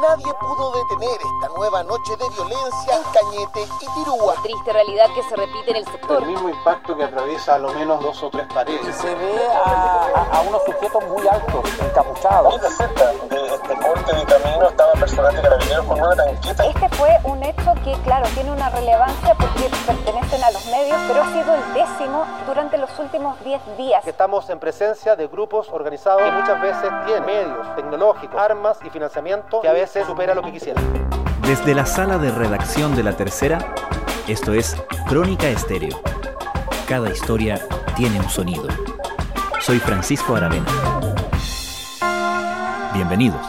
Nadie pudo detener esta nueva noche de violencia en Cañete y Tirúa. Triste realidad que se repite en el sector. El mismo impacto que atraviesa a lo menos dos o tres paredes. Se ve a, a, a unos sujetos muy altos, encapuchados. Muy cerca de este corte de camino estaban personal de carabineros con una tanqueta. Este fue un hecho que, claro, tiene una relevancia porque pertenecen a los medios, pero ha sido el décimo durante los últimos 10 días. Estamos en presencia de grupos organizados que muchas veces tienen medios tecnológicos, armas y financiamiento que a veces supera lo que quisieran. Desde la sala de redacción de La Tercera, esto es Crónica Estéreo. Cada historia tiene un sonido. Soy Francisco Aravena. Bienvenidos.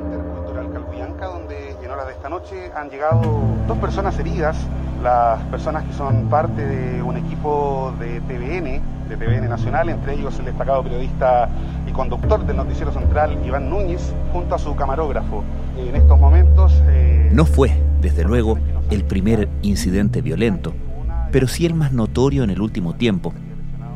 Intercultural Calbuyanca, donde en horas de esta noche han llegado dos personas heridas, las personas que son parte de un equipo de TVN, de TVN Nacional, entre ellos el destacado periodista y conductor del Noticiero Central, Iván Núñez, junto a su camarógrafo. En estos momentos... Eh, No fue, desde luego, el primer incidente violento, pero sí el más notorio en el último tiempo.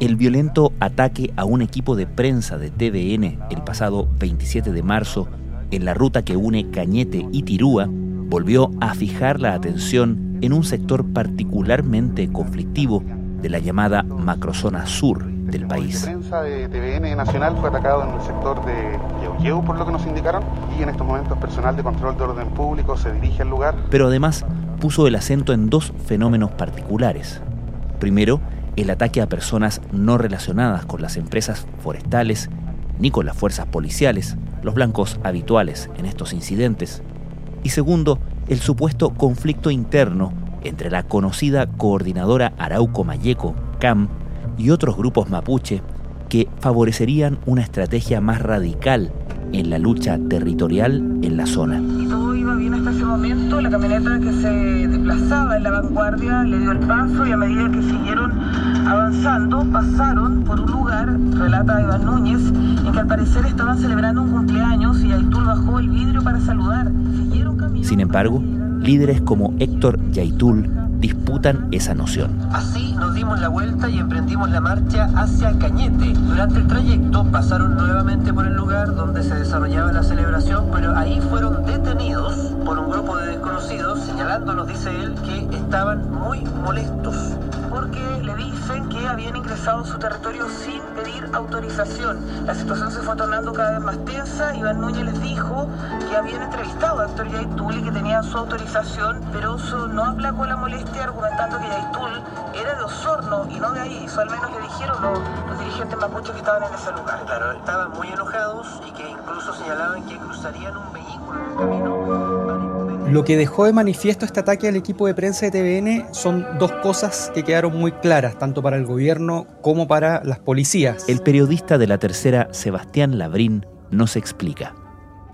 El violento ataque a un equipo de prensa de TVN el pasado 27 de marzo en la ruta que une Cañete y Tirúa volvió a fijar la atención en un sector particularmente conflictivo de la llamada macrozona sur del país. La prensa de TVN Nacional fue atacado en el sector de Yeuyeu, por lo que nos indicaron, y en estos momentos personal de control de orden público se dirige al lugar. Pero además puso el acento en dos fenómenos particulares. Primero, el ataque a personas no relacionadas con las empresas forestales ni con las fuerzas policiales, los blancos habituales en estos incidentes. Y segundo, el supuesto conflicto interno entre la conocida coordinadora Arauco Mayeco, CAM, y otros grupos mapuche que favorecerían una estrategia más radical en la lucha territorial en la zona. Y todo iba bien hasta ese momento, la camioneta que se desplazaba en la vanguardia le dio el paso y a medida que siguieron avanzando pasaron por un lugar, relata Iván Núñez, en que al parecer estaban celebrando un cumpleaños y Aitul bajó el vidrio para saludar. Siguieron Sin embargo, líderes como Héctor Yaitul disputan esa noción. Así nos dimos la vuelta y emprendimos la marcha hacia Cañete. Durante el trayecto pasaron nuevamente por el lugar donde se desarrollaba la celebración, pero ahí fueron detenidos por un grupo de desconocidos, señalándonos, dice él, que estaban muy molestos. Porque le dicen que habían ingresado a su territorio sin pedir autorización. La situación se fue tornando cada vez más tensa. Iván Núñez les dijo que habían entrevistado a Héctor Yaitul y que tenían su autorización, pero eso no aplacó la molestia argumentando que Yaitul era de Osorno y no de ahí. Eso al menos le dijeron los, los dirigentes mapuches que estaban en ese lugar. Claro, estaban muy enojados y que incluso señalaban que cruzarían un vehículo en el camino Lo que dejó de manifiesto este ataque al equipo de prensa de TVN son dos cosas que quedaron muy claras, tanto para el gobierno como para las policías. El periodista de la tercera, Sebastián Labrín, nos explica.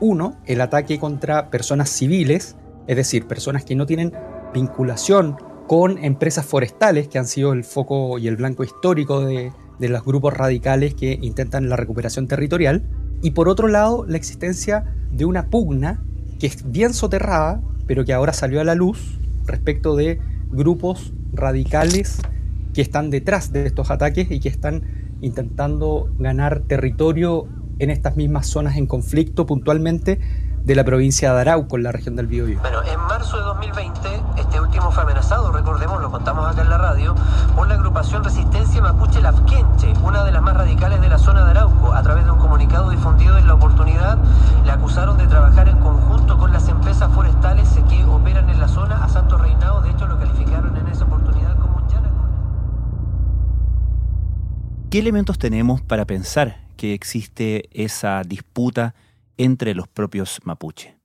Uno, el ataque contra personas civiles, es decir, personas que no tienen vinculación con empresas forestales, que han sido el foco y el blanco histórico de, de los grupos radicales que intentan la recuperación territorial. Y por otro lado, la existencia de una pugna que es bien soterrada, pero que ahora salió a la luz respecto de grupos radicales que están detrás de estos ataques y que están intentando ganar territorio en estas mismas zonas en conflicto puntualmente de la provincia de Arauco, en la región del Biobío. Bueno, en marzo de 2020, este último fue amenazado, recordemos, lo contamos acá en la radio, por la agrupación Resistencia Mapuche Lafquenche, una de las más radicales de la zona de Arauco. A través de un comunicado difundido en la oportunidad, le acusaron de trabajar en conjunto con las empresas forestales que operan en la zona a Santo Reinado. De hecho, lo calificaron en esa oportunidad como un yanacón. ¿Qué elementos tenemos para pensar que existe esa disputa entre los propios mapuche?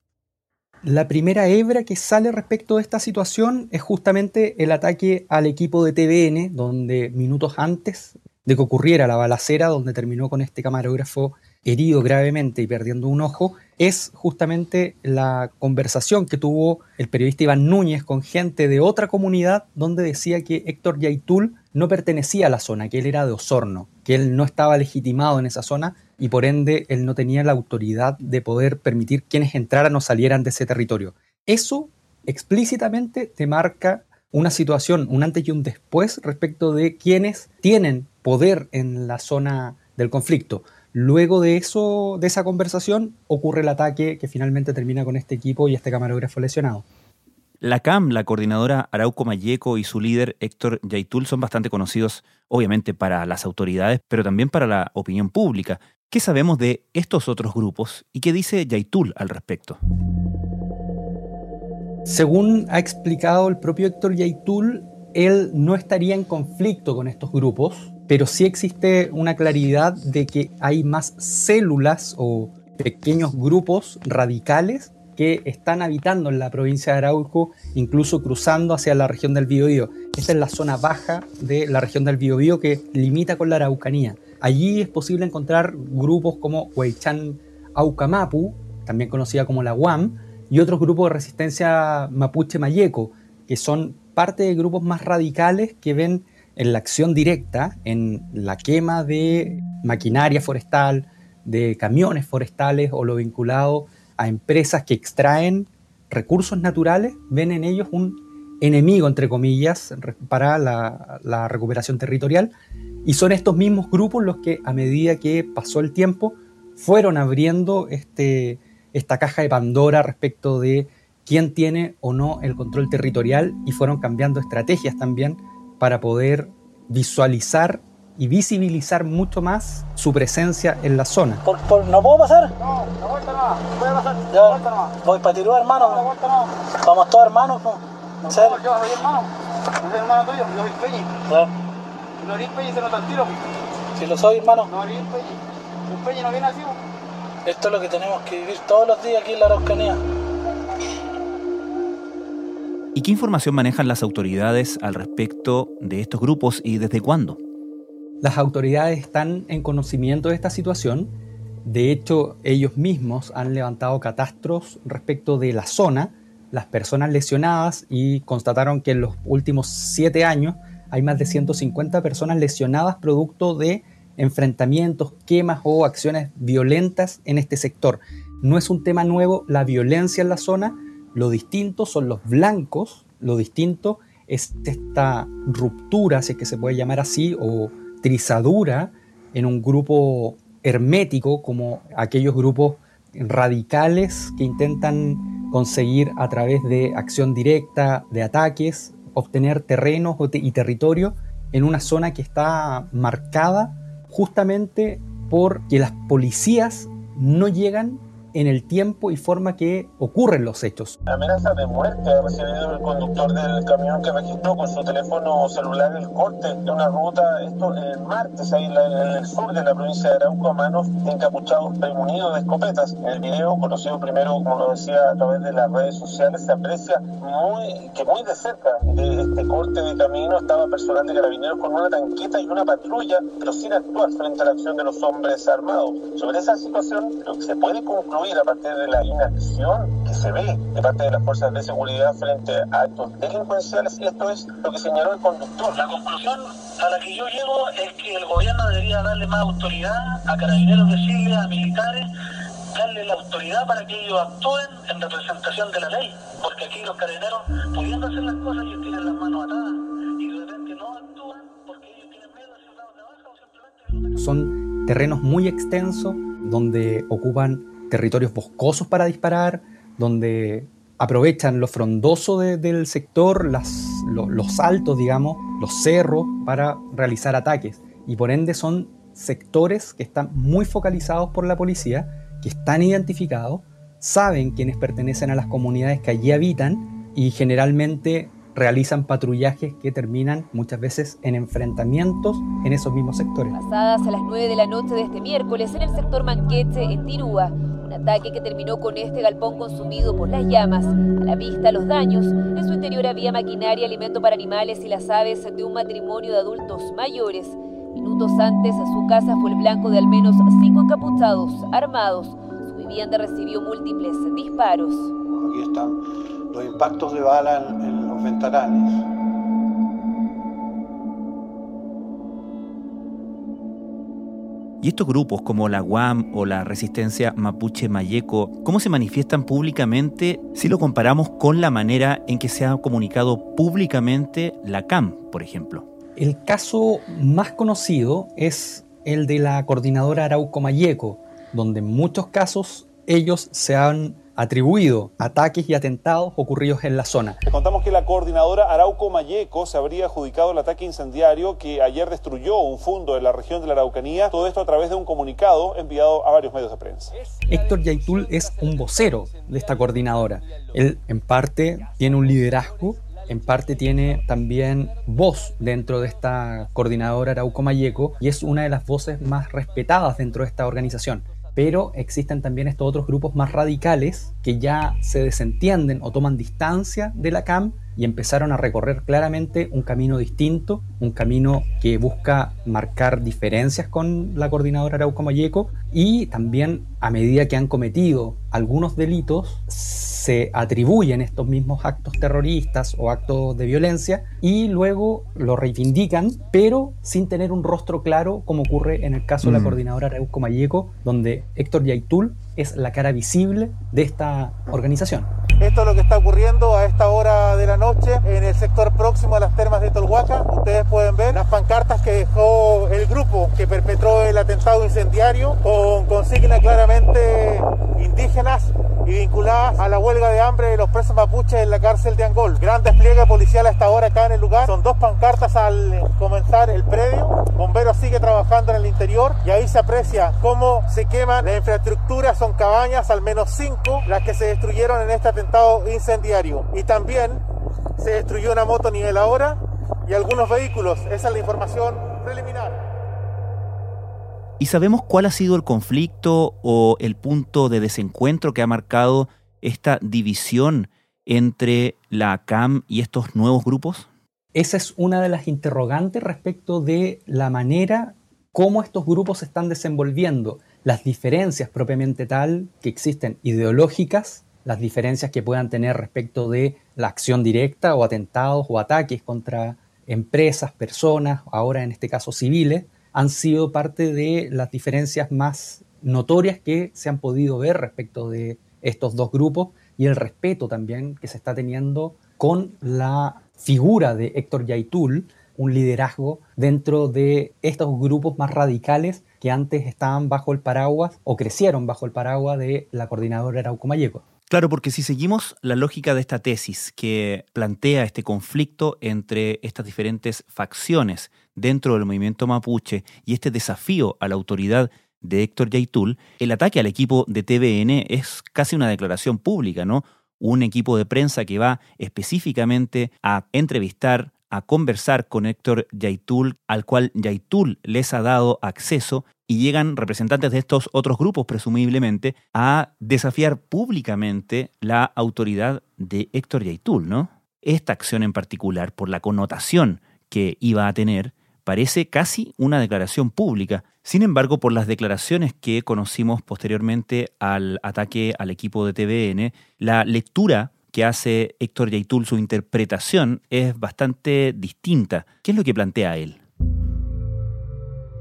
La primera hebra que sale respecto de esta situación es justamente el ataque al equipo de TVN, donde minutos antes de que ocurriera la balacera, donde terminó con este camarógrafo herido gravemente y perdiendo un ojo, es justamente la conversación que tuvo el periodista Iván Núñez con gente de otra comunidad donde decía que Héctor Yaitul no pertenecía a la zona, que él era de Osorno, que él no estaba legitimado en esa zona y por ende él no tenía la autoridad de poder permitir quienes entraran o salieran de ese territorio. Eso explícitamente te marca una situación, un antes y un después respecto de quienes tienen poder en la zona del conflicto. Luego de eso, de esa conversación, ocurre el ataque que finalmente termina con este equipo y este camarógrafo lesionado. La CAM, la coordinadora Arauco Mayeco y su líder Héctor Yaitul son bastante conocidos, obviamente, para las autoridades, pero también para la opinión pública. ¿Qué sabemos de estos otros grupos y qué dice Yaitul al respecto? Según ha explicado el propio Héctor Yaitul, él no estaría en conflicto con estos grupos, pero sí existe una claridad de que hay más células o pequeños grupos radicales que están habitando en la provincia de Arauco, incluso cruzando hacia la región del Biobío. Esta es la zona baja de la región del Biobío que limita con la Araucanía. Allí es posible encontrar grupos como Huaychan Aucamapu, también conocida como la UAM, y otros grupos de resistencia mapuche mayeco, que son parte de grupos más radicales que ven en la acción directa, en la quema de maquinaria forestal, de camiones forestales o lo vinculado a empresas que extraen recursos naturales, ven en ellos un enemigo, entre comillas, para la, la recuperación territorial. Y son estos mismos grupos los que, a medida que pasó el tiempo, fueron abriendo este, esta caja de Pandora respecto de quién tiene o no el control territorial y fueron cambiando estrategias también para poder visualizar y visibilizar mucho más su presencia en la zona. ¿No puedo pasar? No, no vuelta no, voy a pasar. Ya, voy para Tirúa, hermano. No, vuelta no. Vamos todos hermanos. No. No, yo soy hermano. Yo soy hermano tuyo, yo soy Peñi. No eres Peñi, se nota el tiro. Si lo soy, hermano. No eres Peñi. Un Peñi no viene así. Esto es lo que tenemos que vivir todos los días aquí en la Araucanía. ¿Y qué información manejan las autoridades al respecto de estos grupos y desde cuándo? Las autoridades están en conocimiento de esta situación. De hecho, ellos mismos han levantado catastros respecto de la zona, las personas lesionadas y constataron que en los últimos siete años hay más de 150 personas lesionadas producto de enfrentamientos, quemas o acciones violentas en este sector. No es un tema nuevo la violencia en la zona, lo distinto son los blancos, lo distinto es esta ruptura, si es que se puede llamar así, o trizadura en un grupo hermético como aquellos grupos radicales que intentan conseguir a través de acción directa, de ataques, obtener terrenos y territorio en una zona que está marcada justamente porque las policías no llegan en el tiempo y forma que ocurren los hechos. Amenaza de muerte ha recibido el conductor del camión que registró con su teléfono celular el corte de una ruta, esto el martes, ahí en el sur de la provincia de Arauco, a manos de encapuchados premunidos de escopetas. En el video, conocido primero, como lo decía, a través de las redes sociales, se aprecia muy, que muy de cerca de este corte de camino estaba personal de carabineros con una tanqueta y una patrulla, pero sin actuar frente a la acción de los hombres armados. Sobre esa situación, lo que se puede concluir a partir de la inacción que se ve de parte de las fuerzas de seguridad frente a actos delincuenciales y esto es lo que señaló el conductor. La conclusión a la que yo llego es que el gobierno debería darle más autoridad a carabineros de Chile, a militares, darle la autoridad para que ellos actúen en representación de la ley, porque aquí los carabineros, pudiendo hacer las cosas, ellos tienen las manos atadas y de repente no actúan porque ellos tienen miedo de de baja o simplemente... Son terrenos muy extensos donde ocupan territorios boscosos para disparar, donde aprovechan lo frondoso del sector, las, los altos, digamos, los cerros, para realizar ataques. Y por ende son sectores que están muy focalizados por la policía, que están identificados, saben quienes pertenecen a las comunidades que allí habitan y generalmente realizan patrullajes que terminan muchas veces en enfrentamientos en esos mismos sectores. Pasadas a las 9 de la noche de este miércoles en el sector Manquete, en Tirúa, ataque que terminó con este galpón consumido por las llamas. A la vista, los daños. En su interior había maquinaria, alimento para animales y las aves de un matrimonio de adultos mayores. Minutos antes, su casa fue el blanco de al menos cinco encapuchados, armados. Su vivienda recibió múltiples disparos. Aquí están los impactos de bala en, en los ventanales. Y estos grupos como la UAM o la resistencia mapuche mayeco, ¿cómo se manifiestan públicamente si lo comparamos con la manera en que se ha comunicado públicamente la CAM, por ejemplo? El caso más conocido es el de la coordinadora Arauco Mayeco, donde en muchos casos ellos se han atribuido ataques y atentados ocurridos en la zona. Le contamos que la coordinadora Arauco Mayeco se habría adjudicado el ataque incendiario que ayer destruyó un fundo en la región de la Araucanía, todo esto a través de un comunicado enviado a varios medios de prensa. Héctor Yaitul es un vocero de esta coordinadora. Él en parte tiene un liderazgo en parte tiene también voz dentro de esta coordinadora Arauco Mayeco y es una de las voces más respetadas dentro de esta organización pero existen también estos otros grupos más radicales que ya se desentienden o toman distancia de la CAM y empezaron a recorrer claramente un camino distinto, un camino que busca marcar diferencias con la coordinadora Arauco Mayeco y también a medida que han cometido algunos delitos se atribuyen estos mismos actos terroristas o actos de violencia y luego lo reivindican, pero sin tener un rostro claro, como ocurre en el caso de la mm. coordinadora Arauco Mayeco, donde Héctor Yaitul es la cara visible de esta organización. Esto es lo que está ocurriendo a esta hora de la noche en el sector próximo a las termas de Tolhuaca. Ustedes pueden ver las pancartas que dejó el grupo que perpetró el atentado incendiario con consignas claramente indígenas y vinculadas a la huelga de hambre de los presos mapuches en la cárcel de Angol. Gran despliegue policial hasta ahora acá en el lugar. Son dos pancartas al comenzar el predio. Bomberos sigue trabajando en el interior y ahí se aprecia cómo se queman la infraestructura. Son cabañas, al menos cinco, las que se destruyeron en este atentado incendiario. Y también se destruyó una moto niveladora y algunos vehículos. Esa es la información preliminar. ¿Y sabemos cuál ha sido el conflicto o el punto de desencuentro que ha marcado esta división entre la CAM y estos nuevos grupos? Esa es una de las interrogantes respecto de la manera cómo estos grupos se están desenvolviendo, las diferencias propiamente tal que existen ideológicas, las diferencias que puedan tener respecto de la acción directa o atentados o ataques contra empresas, personas, ahora en este caso civiles, han sido parte de las diferencias más notorias que se han podido ver respecto de estos dos grupos y el respeto también que se está teniendo con la figura de Héctor Yaitul, un liderazgo dentro de estos grupos más radicales que antes estaban bajo el paraguas o crecieron bajo el paraguas de la coordinadora Arauco Mayeco. Claro, porque si seguimos la lógica de esta tesis que plantea este conflicto entre estas diferentes facciones dentro del movimiento mapuche y este desafío a la autoridad de Héctor Yaitul, el ataque al equipo de TVN es casi una declaración pública, ¿no? Un equipo de prensa que va específicamente a entrevistar, a conversar con Héctor Yaitul, al cual Yaitul les ha dado acceso y llegan representantes de estos otros grupos, presumiblemente, a desafiar públicamente la autoridad de Héctor Yaitul, ¿no? Esta acción en particular, por la connotación que iba a tener, parece casi una declaración pública. Sin embargo, por las declaraciones que conocimos posteriormente al ataque al equipo de TVN, la lectura que hace Héctor Yaitul, su interpretación, es bastante distinta. ¿Qué es lo que plantea él?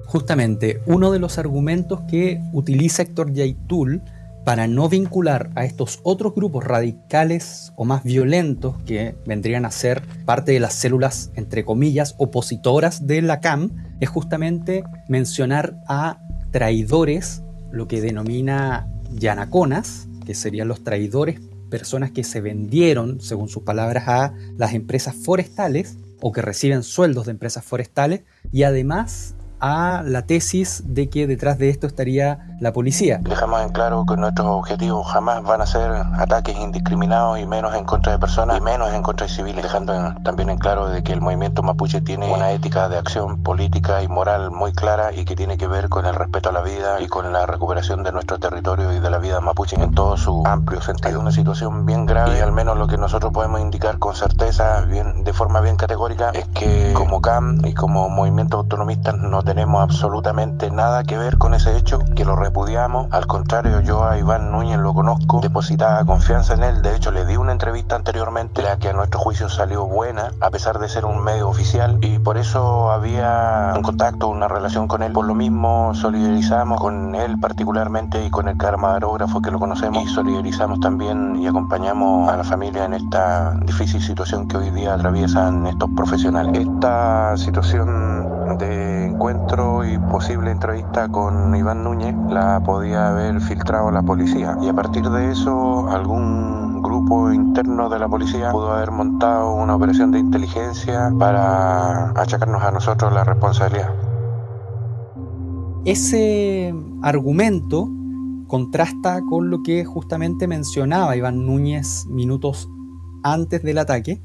Justamente, uno de los argumentos que utiliza Héctor Yaitul para no vincular a estos otros grupos radicales o más violentos que vendrían a ser parte de las células, entre comillas, opositoras de la CAM, es justamente mencionar a traidores, lo que denomina yanaconas, que serían los traidores, personas que se vendieron, según sus palabras, a las empresas forestales o que reciben sueldos de empresas forestales y además a la tesis de que detrás de esto estaría la policía. Dejamos en claro que nuestros objetivos jamás van a ser ataques indiscriminados y menos en contra de personas y menos en contra de civiles, dejando también en claro de que el movimiento mapuche tiene una ética de acción política y moral muy clara y que tiene que ver con el respeto a la vida y con la recuperación de nuestro territorio y de la vida mapuche en todo su amplio sentido. Una situación bien grave y al menos lo que nosotros podemos indicar con certeza, bien, de forma bien categórica, es que como CAM y como movimiento autonomista no tenemos tenemos absolutamente nada que ver con ese hecho, que lo repudiamos. Al contrario, yo a Iván Núñez lo conozco, depositaba confianza en él. De hecho, le di una entrevista anteriormente, la que a nuestro juicio salió buena, a pesar de ser un medio oficial, y por eso había un contacto, una relación con él. Por lo mismo, solidarizamos con él particularmente y con el camarógrafo que lo conocemos, y solidarizamos también y acompañamos a la familia en esta difícil situación que hoy día atraviesan estos profesionales. Esta situación de encuentro y posible entrevista con Iván Núñez la podía haber filtrado la policía y a partir de eso algún grupo interno de la policía pudo haber montado una operación de inteligencia para achacarnos a nosotros la responsabilidad. Ese argumento contrasta con lo que justamente mencionaba Iván Núñez minutos antes del ataque,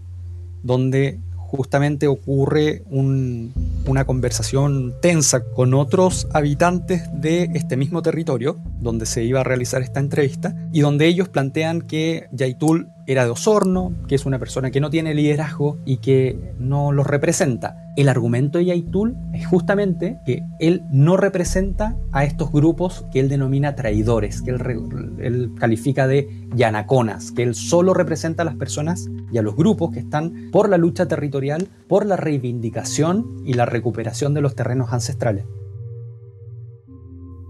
donde justamente ocurre una conversación tensa con otros habitantes de este mismo territorio donde se iba a realizar esta entrevista y donde ellos plantean que Yaitul era de Osorno, que es una persona que no tiene liderazgo y que no los representa. El argumento de Yaitul es justamente que él no representa a estos grupos que él denomina traidores, que él, califica de yanaconas, que él solo representa a las personas y a los grupos que están por la lucha territorial, por la reivindicación y la recuperación de los terrenos ancestrales.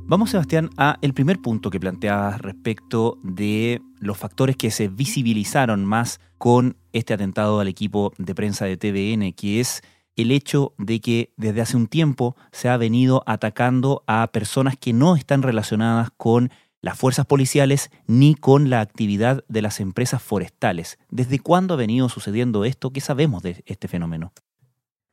Vamos, Sebastián, a el primer punto que planteabas respecto de los factores que se visibilizaron más con este atentado al equipo de prensa de TVN, que es el hecho de que desde hace un tiempo se ha venido atacando a personas que no están relacionadas con las fuerzas policiales ni con la actividad de las empresas forestales. ¿Desde cuándo ha venido sucediendo esto? ¿Qué sabemos de este fenómeno?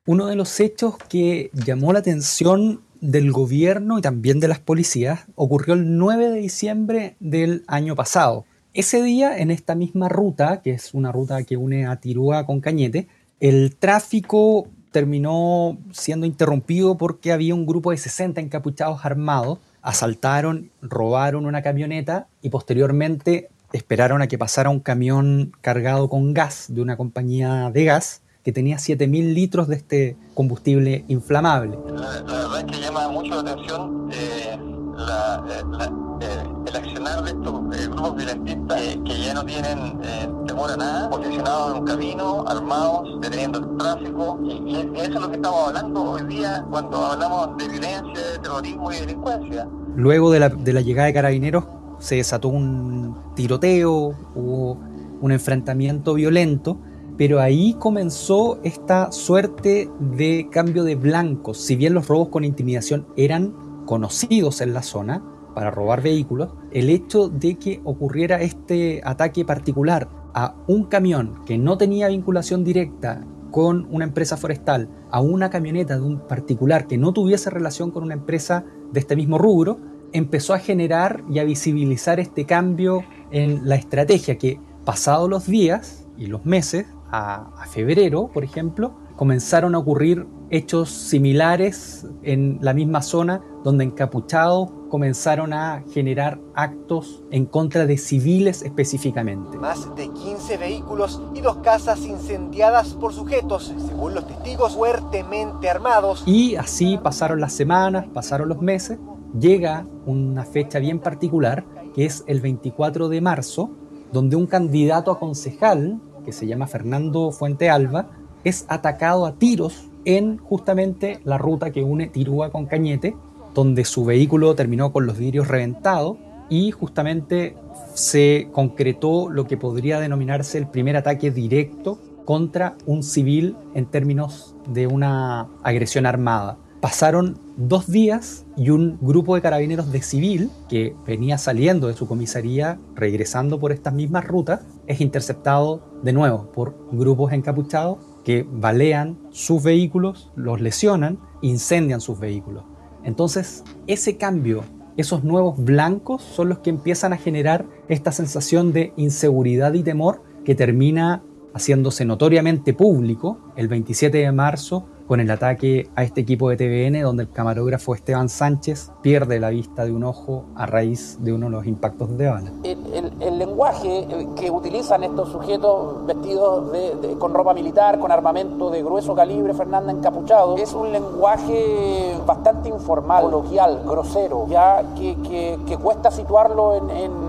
Uno de los hechos que llamó la atención del gobierno y también de las policías ocurrió el 9 de diciembre del año pasado. Ese día, en esta misma ruta, que es una ruta que une a Tirúa con Cañete, el tráfico terminó siendo interrumpido porque había un grupo de 60 encapuchados armados, asaltaron, robaron una camioneta y posteriormente esperaron a que pasara un camión cargado con gas de una compañía de gas que tenía 7.000 litros de este combustible inflamable. La, verdad es que llama mucho la atención eh, eh, eh, el accionar de estos grupos violentistas que ya no tienen temor a nada, posicionados en un camino, armados, deteniendo el tráfico, y, eso es lo que estamos hablando hoy día cuando hablamos de violencia, de terrorismo y delincuencia. Luego de la, de la llegada de carabineros se desató un tiroteo, hubo un enfrentamiento violento, pero ahí comenzó esta suerte de cambio de blancos. Si bien los robos con intimidación eran conocidos en la zona para robar vehículos, el hecho de que ocurriera este ataque particular a un camión que no tenía vinculación directa con una empresa forestal, a una camioneta de un particular que no tuviese relación con una empresa de este mismo rubro, empezó a generar y a visibilizar este cambio en la estrategia que, pasados los días y los meses, a, febrero, por ejemplo, comenzaron a ocurrir hechos similares en la misma zona donde encapuchados comenzaron a generar actos en contra de civiles específicamente. Más de 15 vehículos y dos casas incendiadas por sujetos, según los testigos, fuertemente armados. Y así pasaron las semanas, pasaron los meses, llega una fecha bien particular, que es el 24 de marzo, donde un candidato a concejal que se llama Fernando Fuente Alba, es atacado a tiros en justamente la ruta que une Tirúa con Cañete, donde su vehículo terminó con los vidrios reventados y justamente se concretó lo que podría denominarse el primer ataque directo contra un civil en términos de una agresión armada. Pasaron dos días y un grupo de carabineros de civil que venía saliendo de su comisaría, regresando por estas mismas rutas, es interceptado de nuevo por grupos encapuchados que balean sus vehículos, los lesionan, incendian sus vehículos. Entonces, ese cambio, esos nuevos blancos son los que empiezan a generar esta sensación de inseguridad y temor que termina haciéndose notoriamente público el 27 de marzo con el ataque a este equipo de TVN donde el camarógrafo Esteban Sánchez pierde la vista de un ojo a raíz de uno de los impactos de bala. El, lenguaje eh, que utilizan estos sujetos vestidos con ropa militar, con armamento de grueso calibre, Fernanda encapuchado, es un lenguaje bastante informal, coloquial, grosero, ya que, cuesta situarlo en,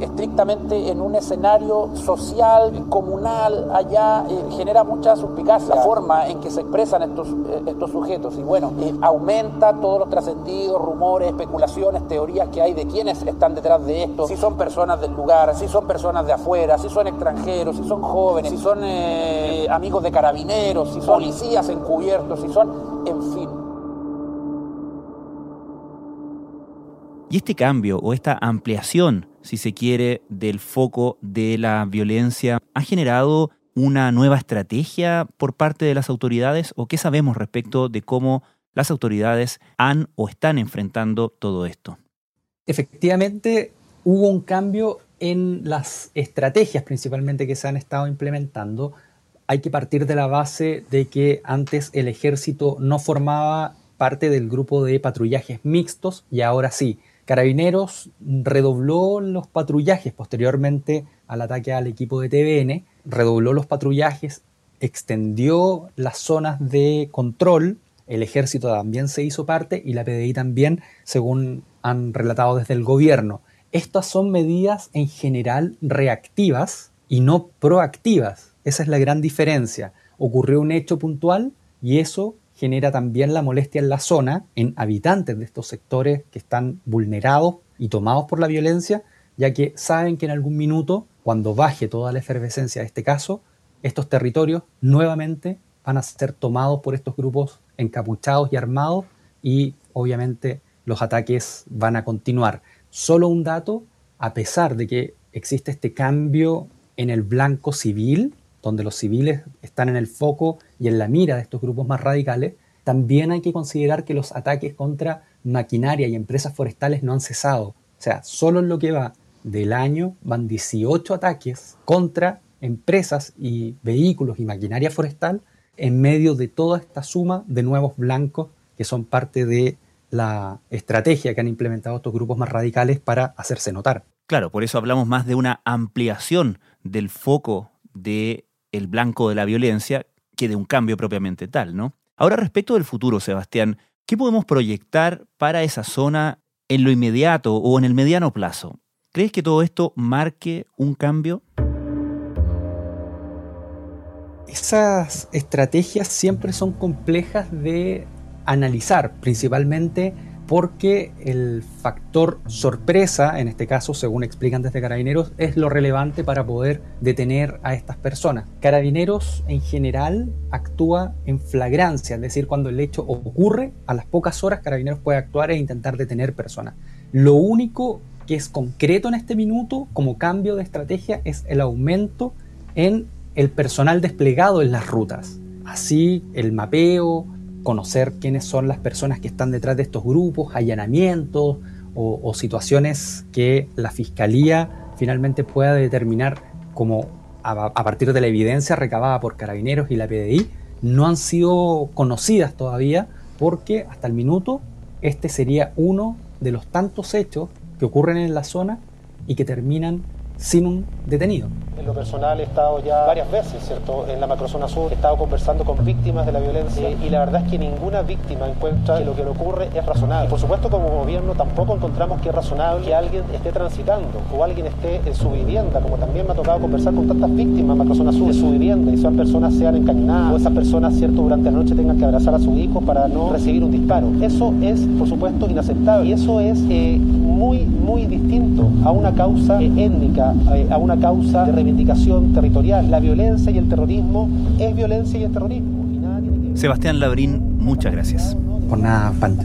estrictamente en un escenario social, comunal, allá eh, genera mucha suspicacia la forma en que se expresa estos, eh, estos sujetos. Y bueno, eh, aumenta todos los trascendidos, rumores, especulaciones, teorías que hay de quiénes están detrás de esto, si son personas del lugar, si son personas de afuera, si son extranjeros, si son jóvenes, si son eh, amigos de carabineros, si son policías encubiertos, si son, en fin. Y este cambio o esta ampliación, si se quiere, del foco de la violencia ha generado una nueva estrategia por parte de las autoridades o qué sabemos respecto de cómo las autoridades han o están enfrentando todo esto? Efectivamente, hubo un cambio en las estrategias principalmente que se han estado implementando. Hay que partir de la base de que antes el ejército no formaba parte del grupo de patrullajes mixtos y ahora sí. Carabineros redobló los patrullajes posteriormente al ataque al equipo de TVN redobló los patrullajes, extendió las zonas de control, el ejército también se hizo parte y la PDI también, según han relatado desde el gobierno. Estas son medidas en general reactivas y no proactivas. Esa es la gran diferencia. Ocurrió un hecho puntual y eso genera también la molestia en la zona, en habitantes de estos sectores que están vulnerados y tomados por la violencia, ya que saben que en algún minuto cuando baje toda la efervescencia de este caso, estos territorios nuevamente van a ser tomados por estos grupos encapuchados y armados y obviamente los ataques van a continuar. Solo un dato, a pesar de que existe este cambio en el blanco civil, donde los civiles están en el foco y en la mira de estos grupos más radicales, también hay que considerar que los ataques contra maquinaria y empresas forestales no han cesado. O sea, solo en lo que va del año van 18 ataques contra empresas y vehículos y maquinaria forestal en medio de toda esta suma de nuevos blancos que son parte de la estrategia que han implementado estos grupos más radicales para hacerse notar. Claro, por eso hablamos más de una ampliación del foco de el blanco de la violencia que de un cambio propiamente tal, ¿no? Ahora respecto del futuro, Sebastián, ¿qué podemos proyectar para esa zona en lo inmediato o en el mediano plazo? ¿Crees que todo esto marque un cambio? Esas estrategias siempre son complejas de analizar, principalmente porque el factor sorpresa, en este caso, según explican desde Carabineros, es lo relevante para poder detener a estas personas. Carabineros en general actúa en flagrancia, es decir, cuando el hecho ocurre, a las pocas horas Carabineros puede actuar e intentar detener personas. Lo único que es concreto en este minuto como cambio de estrategia es el aumento en el personal desplegado en las rutas. Así el mapeo, conocer quiénes son las personas que están detrás de estos grupos, allanamientos o, situaciones que la fiscalía finalmente pueda determinar como a, partir de la evidencia recabada por carabineros y la PDI, no han sido conocidas todavía porque hasta el minuto este sería uno de los tantos hechos que ocurren en la zona y que terminan sin un detenido. En lo personal he estado ya varias veces, ¿cierto? En la macrozona sur he estado conversando con víctimas de la violencia y la verdad es que ninguna víctima encuentra que lo que le ocurre es razonable. por supuesto como gobierno tampoco encontramos que es razonable que alguien esté transitando o alguien esté en su vivienda, como también me ha tocado conversar con tantas víctimas en macrozona sur, en su vivienda y esas personas sean encañonadas o esas personas, ¿cierto? Durante la noche tengan que abrazar a su hijo para no recibir un disparo. Eso es, por supuesto, inaceptable y eso es eh, muy, muy distinto a una causa étnica eh, a una causa de reivindicación territorial. La violencia y el terrorismo es violencia y es terrorismo. Sebastián Labrín, muchas gracias. Por nada, falta.